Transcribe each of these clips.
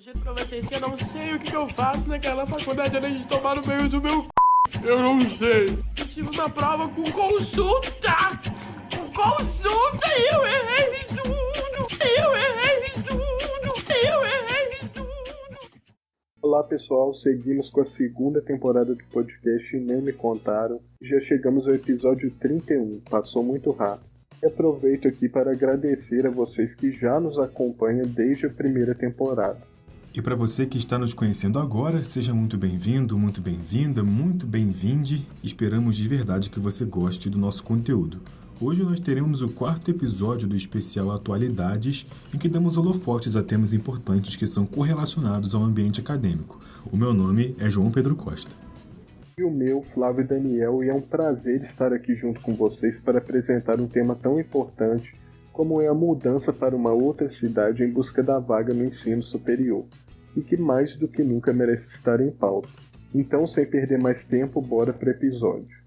juro pra vocês que eu não sei o que, eu faço naquela faculdade além de tomar no meio do meu c... Eu não sei. Eu tive uma prova com consulta! Com consulta e eu errei tudo! Eu errei tudo! Eu errei tudo! Olá pessoal, seguimos com a segunda temporada do podcast Nem Me Contaram. Já chegamos ao episódio 31, passou muito rápido. E aproveito aqui para agradecer a vocês que já nos acompanham desde a primeira temporada. E para você que está nos conhecendo agora, seja muito bem-vindo, muito bem-vinda, muito bem-vinde. Esperamos de verdade que você goste do nosso conteúdo. Hoje nós teremos o quarto episódio do especial Atualidades, em que damos holofotes a temas importantes que são correlacionados ao ambiente acadêmico. O meu nome é João Pedro Costa. E o meu, Flávio Daniel, e é um prazer estar aqui junto com vocês para apresentar um tema tão importante como é a mudança para uma outra cidade em busca da vaga no ensino superior e que mais do que nunca merece estar em pauta. Então, sem perder mais tempo, bora para o episódio.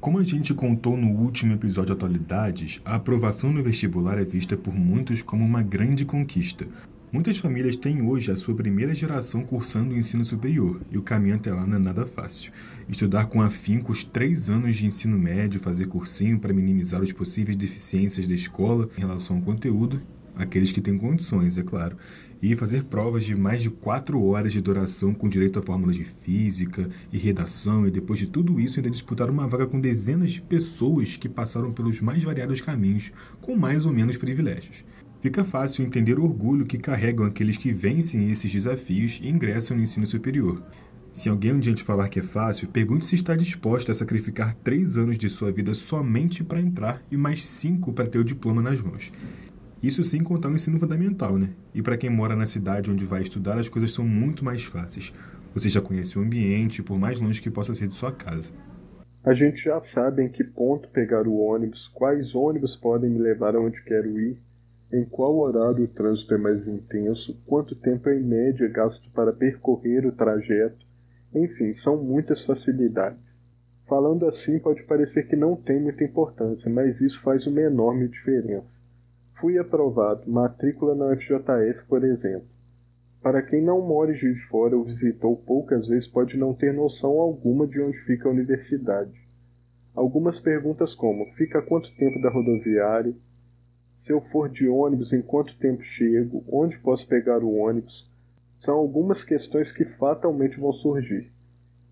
Como a gente contou no último episódio de Atualidades, a aprovação no vestibular é vista por muitos como uma grande conquista. Muitas famílias têm hoje a sua primeira geração cursando o ensino superior, e o caminho até lá não é nada fácil. Estudar com afinco os três anos de ensino médio, fazer cursinho para minimizar as possíveis deficiências da escola em relação ao conteúdo, aqueles que têm condições, é claro, e fazer provas de mais de quatro horas de duração com direito a fórmulas de física e redação, e depois de tudo isso ainda disputar uma vaga com dezenas de pessoas que passaram pelos mais variados caminhos, com mais ou menos privilégios. Fica fácil entender o orgulho que carregam aqueles que vencem esses desafios e ingressam no ensino superior. Se alguém um dia te falar que é fácil, pergunte se está disposta a sacrificar três anos de sua vida somente para entrar e mais cinco para ter o diploma nas mãos. Isso sem contar o ensino fundamental, né? E para quem mora na cidade onde vai estudar, as coisas são muito mais fáceis. Você já conhece o ambiente, por mais longe que possa ser de sua casa. A gente já sabe em que ponto pegar o ônibus, quais ônibus podem me levar aonde quero ir, em qual horário o trânsito é mais intenso, quanto tempo em média gasto para percorrer o trajeto, enfim, são muitas facilidades. Falando assim pode parecer que não tem muita importância, mas isso faz uma enorme diferença. Fui aprovado, matrícula na UFJF, por exemplo. Para quem não mora em Juiz de Fora ou visitou poucas vezes, pode não ter noção alguma de onde fica a universidade. Algumas perguntas como: fica a quanto tempo da rodoviária? Se eu for de ônibus, em quanto tempo chego? Onde posso pegar o ônibus? São algumas questões que fatalmente vão surgir.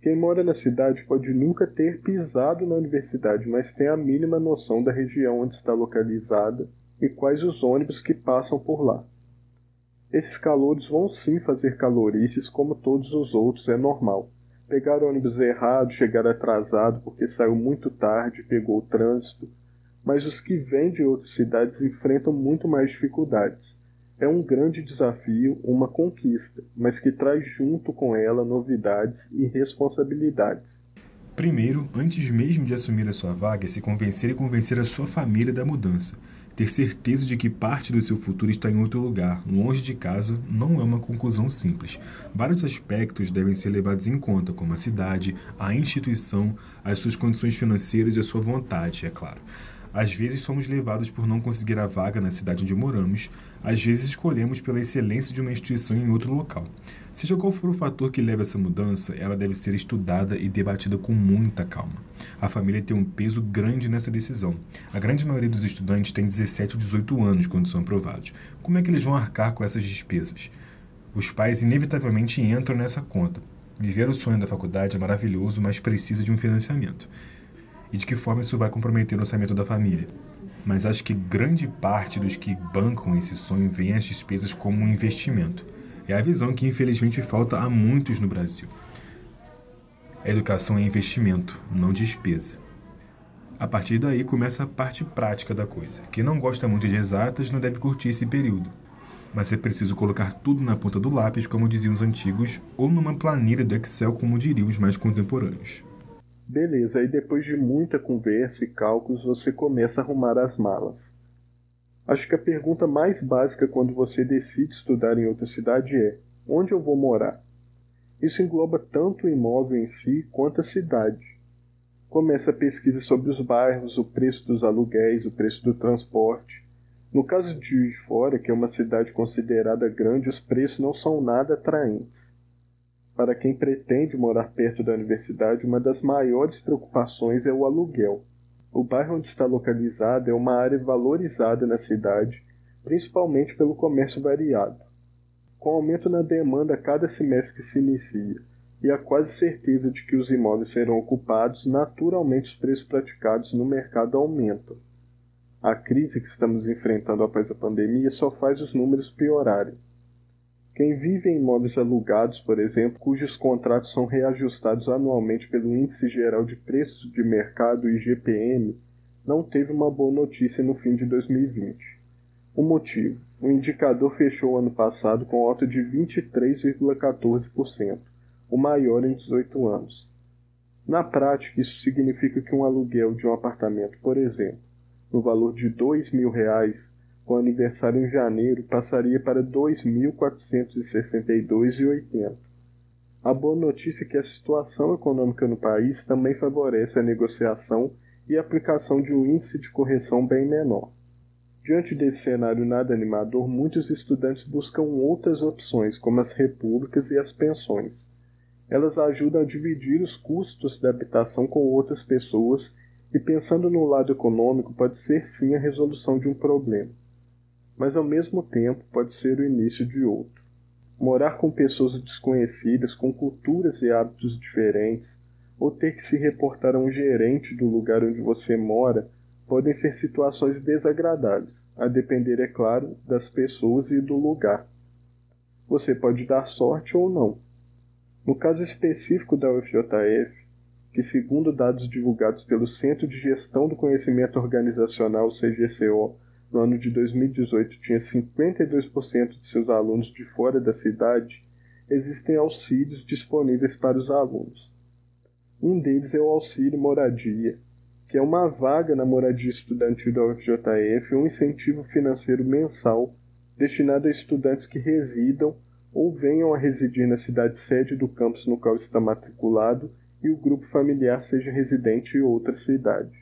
Quem mora na cidade pode nunca ter pisado na universidade, mas tem a mínima noção da região onde está localizada e quais os ônibus que passam por lá. Esses calouros vão sim fazer calorices como todos os outros, é normal. Pegar ônibus errado, chegar atrasado porque saiu muito tarde, pegou o trânsito, mas os que vêm de outras cidades enfrentam muito mais dificuldades. É um grande desafio, uma conquista, mas que traz junto com ela novidades e responsabilidades. Primeiro, antes mesmo de assumir a sua vaga, é se convencer e convencer a sua família da mudança. Ter certeza de que parte do seu futuro está em outro lugar, longe de casa, não é uma conclusão simples. Vários aspectos devem ser levados em conta, como a cidade, a instituição, as suas condições financeiras e a sua vontade, é claro. Às vezes somos levados por não conseguir a vaga na cidade onde moramos, às vezes escolhemos pela excelência de uma instituição em outro local. Seja qual for o fator que leve a essa mudança, ela deve ser estudada e debatida com muita calma. A família tem um peso grande nessa decisão. A grande maioria dos estudantes tem 17 ou 18 anos quando são aprovados. Como é que eles vão arcar com essas despesas? Os pais inevitavelmente entram nessa conta. Viver o sonho da faculdade é maravilhoso, mas precisa de um financiamento e de que forma isso vai comprometer o orçamento da família. Mas acho que grande parte dos que bancam esse sonho veem as despesas como um investimento. É a visão que infelizmente falta a muitos no Brasil. A educação é investimento, não despesa. A partir daí começa a parte prática da coisa. Quem não gosta muito de exatas não deve curtir esse período. Mas é preciso colocar tudo na ponta do lápis, como diziam os antigos, ou numa planilha do Excel, como diriam os mais contemporâneos. Beleza, aí depois de muita conversa e cálculos, você começa a arrumar as malas. Acho que a pergunta mais básica quando você decide estudar em outra cidade é: onde eu vou morar? Isso engloba tanto o imóvel em si quanto a cidade. Começa a pesquisa sobre os bairros, o preço dos aluguéis, o preço do transporte. No caso de Juiz Fora, que é uma cidade considerada grande, os preços não são nada atraentes. Para quem pretende morar perto da universidade, uma das maiores preocupações é o aluguel. O bairro onde está localizado é uma área valorizada na cidade, principalmente pelo comércio variado. Com aumento na demanda a cada semestre que se inicia e a quase certeza de que os imóveis serão ocupados, naturalmente os preços praticados no mercado aumentam. A crise que estamos enfrentando após a pandemia só faz os números piorarem. Quem vive em imóveis alugados, por exemplo, cujos contratos são reajustados anualmente pelo Índice Geral de Preços de Mercado IGPM, não teve uma boa notícia no fim de 2020. O motivo: o indicador fechou o ano passado com alta de 23,14%, o maior em 18 anos. Na prática, isso significa que um aluguel de um apartamento, por exemplo, no valor de 2 mil reais, com aniversário em janeiro, passaria para R$ 2.462,80. A boa notícia é que a situação econômica no país também favorece a negociação e a aplicação de um índice de correção bem menor. Diante desse cenário nada animador, muitos estudantes buscam outras opções, como as repúblicas e as pensões. Elas ajudam a dividir os custos da habitação com outras pessoas e, pensando no lado econômico, pode ser sim a resolução de um problema mas ao mesmo tempo pode ser o início de outro. Morar com pessoas desconhecidas, com culturas e hábitos diferentes, ou ter que se reportar a um gerente do lugar onde você mora, podem ser situações desagradáveis, a depender, é claro, das pessoas e do lugar. Você pode dar sorte ou não. No caso específico da UFJF, que segundo dados divulgados pelo Centro de Gestão do Conhecimento Organizacional, CGCO, no ano de 2018 tinha 52% de seus alunos de fora da cidade, existem auxílios disponíveis para os alunos. Um deles é o auxílio moradia, que é uma vaga na moradia estudantil da UFJF, um incentivo financeiro mensal destinado a estudantes que residam ou venham a residir na cidade sede do campus no qual está matriculado e o grupo familiar seja residente em outra cidade.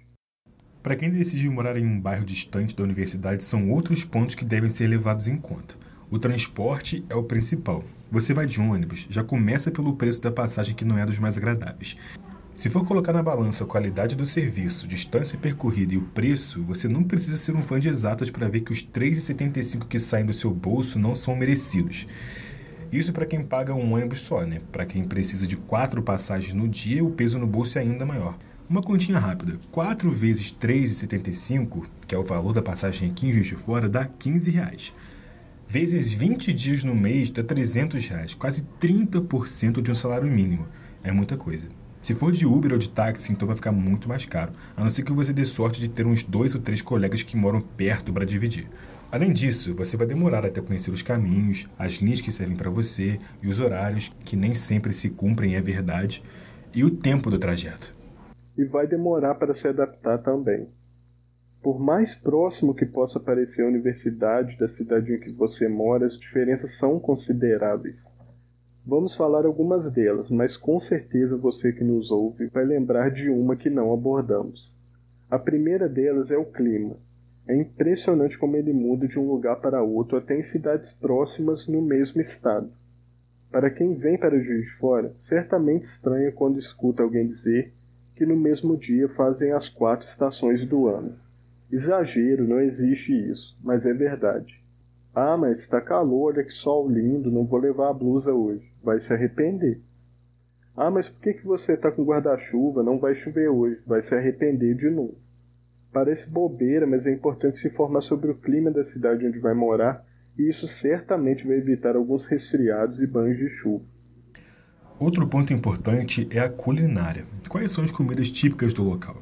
Para quem decide morar em um bairro distante da universidade, são outros pontos que devem ser levados em conta. O transporte é o principal. Você vai de ônibus, já começa pelo preço da passagem que não é dos mais agradáveis. Se for colocar na balança a qualidade do serviço, distância percorrida e o preço, você não precisa ser um fã de exatas para ver que os R$ 3,75 que saem do seu bolso não são merecidos. Isso para quem paga um ônibus só, né? Para quem precisa de quatro passagens no dia, o peso no bolso é ainda maior. Uma continha rápida. 4 vezes 3,75, que é o valor da passagem aqui em Juiz de Fora, dá 15 reais. Vezes 20 dias no mês dá 300 reais, quase 30% de um salário mínimo. É muita coisa. Se for de Uber ou de táxi, então vai ficar muito mais caro, a não ser que você dê sorte de ter uns dois ou três colegas que moram perto para dividir. Além disso, você vai demorar até conhecer os caminhos, as linhas que servem para você e os horários, que nem sempre se cumprem, é verdade, e o tempo do trajeto e vai demorar para se adaptar também. Por mais próximo que possa parecer a universidade da cidade em que você mora, as diferenças são consideráveis. Vamos falar algumas delas, mas com certeza você que nos ouve vai lembrar de uma que não abordamos. A primeira delas é o clima. É impressionante como ele muda de um lugar para outro, até em cidades próximas no mesmo estado. Para quem vem para Juiz de Fora, certamente estranha quando escuta alguém dizer que no mesmo dia fazem as quatro estações do ano. Exagero, não existe isso, mas é verdade. Ah, mas está calor, olha que sol lindo, não vou levar a blusa hoje. Vai se arrepender. Ah, mas por que, que você está com guarda-chuva? Não vai chover hoje. Vai se arrepender de novo. Parece bobeira, mas é importante se informar sobre o clima da cidade onde vai morar, e isso certamente vai evitar alguns resfriados e banhos de chuva. Outro ponto importante é a culinária. Quais são as comidas típicas do local?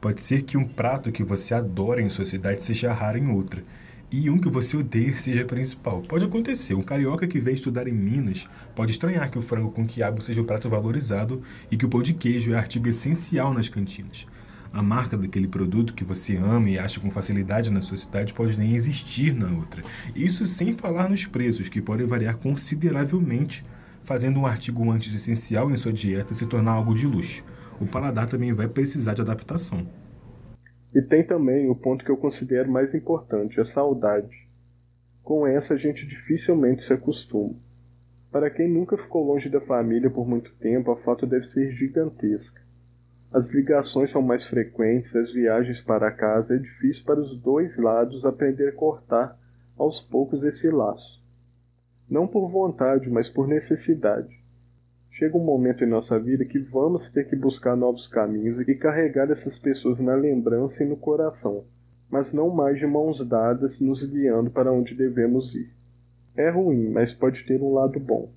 Pode ser que um prato que você adora em sua cidade seja raro em outra, e um que você odeia seja principal. Pode acontecer, um carioca que vem estudar em Minas pode estranhar que o frango com quiabo seja o prato valorizado e que o pão de queijo é artigo essencial nas cantinas. A marca daquele produto que você ama e acha com facilidade na sua cidade pode nem existir na outra. Isso sem falar nos preços, que podem variar consideravelmente fazendo um artigo antes essencial em sua dieta se tornar algo de luxo. o paladar também vai precisar de adaptação. E tem também o ponto que eu considero mais importante, a saudade. Com essa a gente dificilmente se acostuma. Para quem nunca ficou longe da família por muito tempo, a falta deve ser gigantesca. As ligações são mais frequentes, as viagens para casa é difícil para os dois lados aprender a cortar aos poucos esse laço. Não por vontade, mas por necessidade. Chega um momento em nossa vida que vamos ter que buscar novos caminhos e carregar essas pessoas na lembrança e no coração, mas não mais de mãos dadas nos guiando para onde devemos ir. É ruim, mas pode ter um lado bom.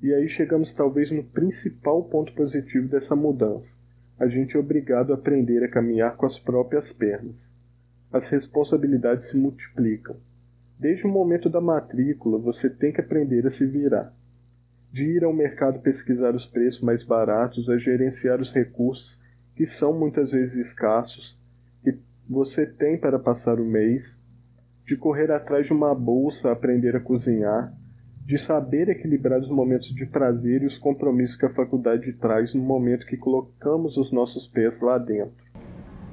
E aí chegamos talvez no principal ponto positivo dessa mudança a gente é obrigado a aprender a caminhar com as próprias pernas. As responsabilidades se multiplicam. Desde o momento da matrícula, você tem que aprender a se virar. De ir ao mercado pesquisar os preços mais baratos, a gerenciar os recursos, que são muitas vezes escassos, que você tem para passar o mês, de correr atrás de uma bolsa aprender a cozinhar, de saber equilibrar os momentos de prazer e os compromissos que a faculdade traz no momento que colocamos os nossos pés lá dentro.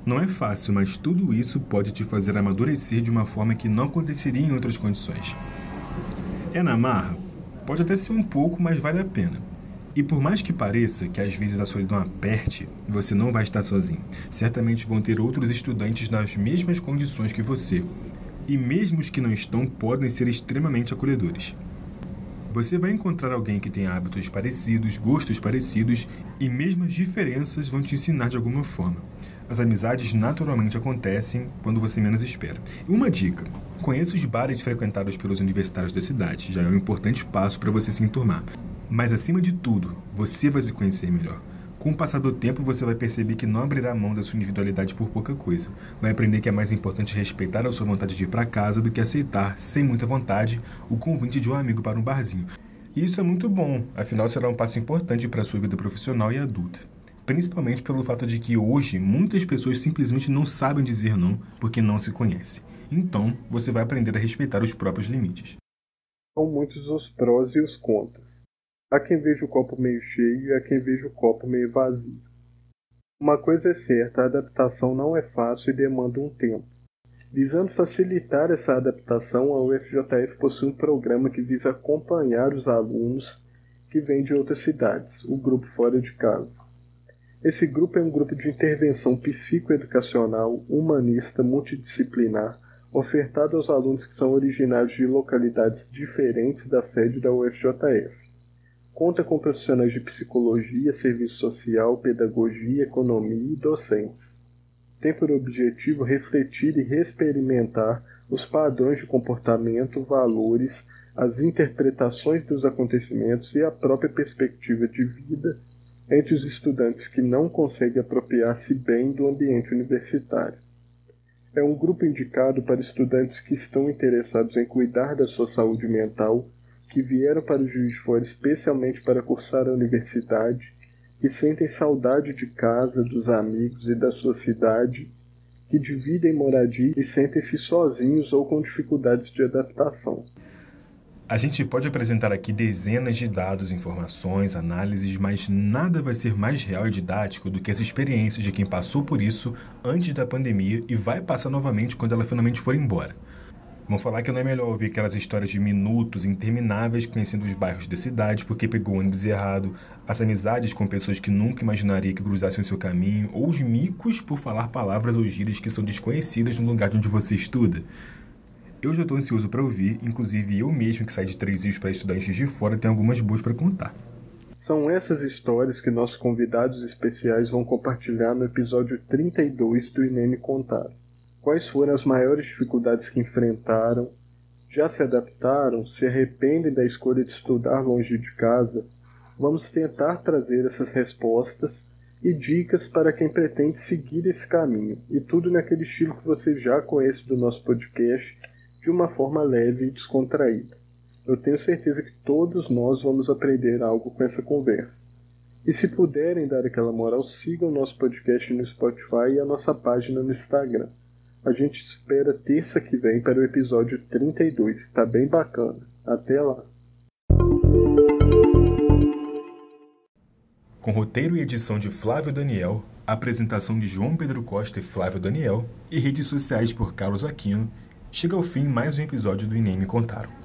Não é fácil, mas tudo isso pode te fazer amadurecer de uma forma que não aconteceria em outras condições. É na marra? Pode até ser um pouco, mas vale a pena. E por mais que pareça que às vezes a solidão aperte, você não vai estar sozinho. Certamente vão ter outros estudantes nas mesmas condições que você. E mesmo os que não estão podem ser extremamente acolhedores. Você vai encontrar alguém que tem hábitos parecidos, gostos parecidos e mesmo as diferenças vão te ensinar de alguma forma. As amizades naturalmente acontecem quando você menos espera. Uma dica: conheça os bares frequentados pelos universitários da cidade, já é um importante passo para você se enturmar. Mas acima de tudo, você vai se conhecer melhor. Com o passar do tempo, você vai perceber que não abrirá mão da sua individualidade por pouca coisa. Vai aprender que é mais importante respeitar a sua vontade de ir para casa do que aceitar, sem muita vontade, o convite de um amigo para um barzinho. E isso é muito bom, afinal será um passo importante para a sua vida profissional e adulta. Principalmente pelo fato de que hoje muitas pessoas simplesmente não sabem dizer não porque não se conhecem. Então, você vai aprender a respeitar os próprios limites. São muitos os prós e os contras. Há quem veja o copo meio cheio e há quem veja o copo meio vazio. Uma coisa é certa, a adaptação não é fácil e demanda um tempo. Visando facilitar essa adaptação, a UFJF possui um programa que visa acompanhar os alunos que vêm de outras cidades, o Grupo Fora de Casa. Esse grupo é um grupo de intervenção psicoeducacional, humanista, multidisciplinar, ofertado aos alunos que são originários de localidades diferentes da sede da UFJF. Conta com profissionais de psicologia, serviço social, pedagogia, economia e docentes. Tem por objetivo refletir e reexperimentar os padrões de comportamento, valores, as interpretações dos acontecimentos e a própria perspectiva de vida entre os estudantes que não conseguem apropriar-se bem do ambiente universitário. É um grupo indicado para estudantes que estão interessados em cuidar da sua saúde mental que vieram para o Juiz de Fora especialmente para cursar a universidade, que sentem saudade de casa, dos amigos e da sua cidade, que dividem moradia e sentem-se sozinhos ou com dificuldades de adaptação. A gente pode apresentar aqui dezenas de dados, informações, análises, mas nada vai ser mais real e didático do que as experiências de quem passou por isso antes da pandemia e vai passar novamente quando ela finalmente for embora. Vão falar que não é melhor ouvir aquelas histórias de minutos intermináveis conhecendo os bairros da cidade porque pegou o ônibus errado, as amizades com pessoas que nunca imaginaria que cruzassem o seu caminho, ou os micos por falar palavras ou gírias que são desconhecidas no lugar de onde você estuda. Eu já estou ansioso para ouvir, inclusive eu mesmo que saí de Três Rios para Juiz de Fora tenho algumas boas para contar. São essas histórias que nossos convidados especiais vão compartilhar no episódio 32 do INEM Contar. Quais foram as maiores dificuldades que enfrentaram? Já se adaptaram? Se arrependem da escolha de estudar longe de casa? Vamos tentar trazer essas respostas e dicas para quem pretende seguir esse caminho, e tudo naquele estilo que você já conhece do nosso podcast, de uma forma leve e descontraída. Eu tenho certeza que todos nós vamos aprender algo com essa conversa. E se puderem dar aquela moral, sigam nosso podcast no Spotify e a nossa página no Instagram. A gente espera terça que vem para o episódio 32, está bem bacana. Até lá! Com roteiro e edição de Flávio Daniel, apresentação de João Pedro Costa e Flávio Daniel e redes sociais por Carlos Aquino. Chega ao fim mais um episódio do Inem Me Contaram.